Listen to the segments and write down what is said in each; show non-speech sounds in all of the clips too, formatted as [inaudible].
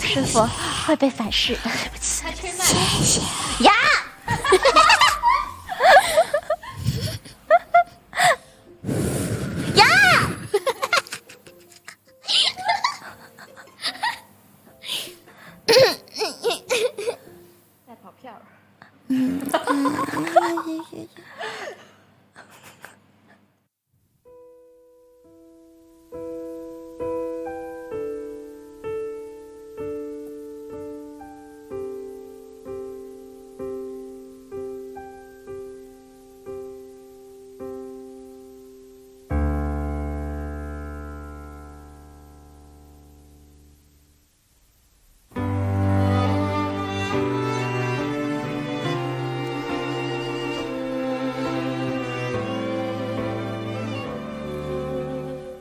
师傅会被反噬。对不起谢谢呀。[laughs] [laughs]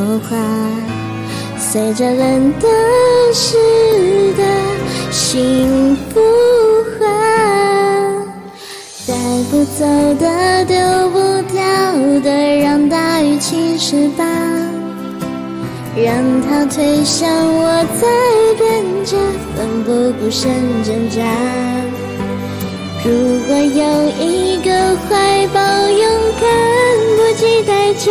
说话，随着冷的湿的心不换，带不走的丢不掉的，让大雨侵蚀吧，让它推向我，在变着奋不顾身挣扎。如果有一个怀抱，勇敢不计代价。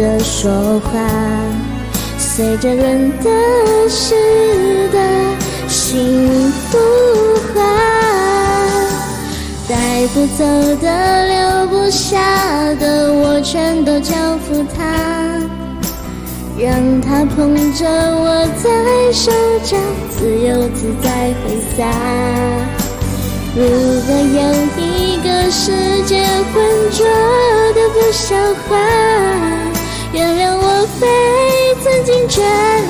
的说话，随着人的事的心不化。带不走的，留不下的，我全都交付他，让他捧着我在手掌，自由自在挥洒。如果有一个世界浑浊的不像话，原谅我非曾经眷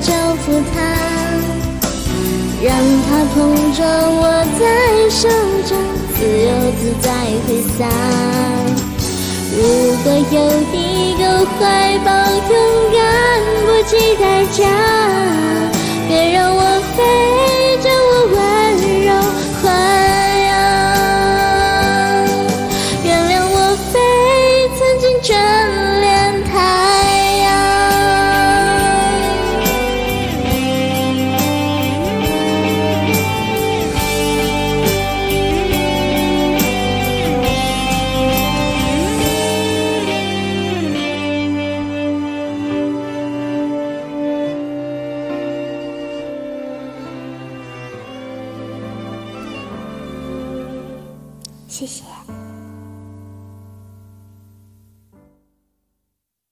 交付他，让他捧着我在手掌，自由自在挥洒。如果有一个怀抱，勇敢不计代价，谢谢。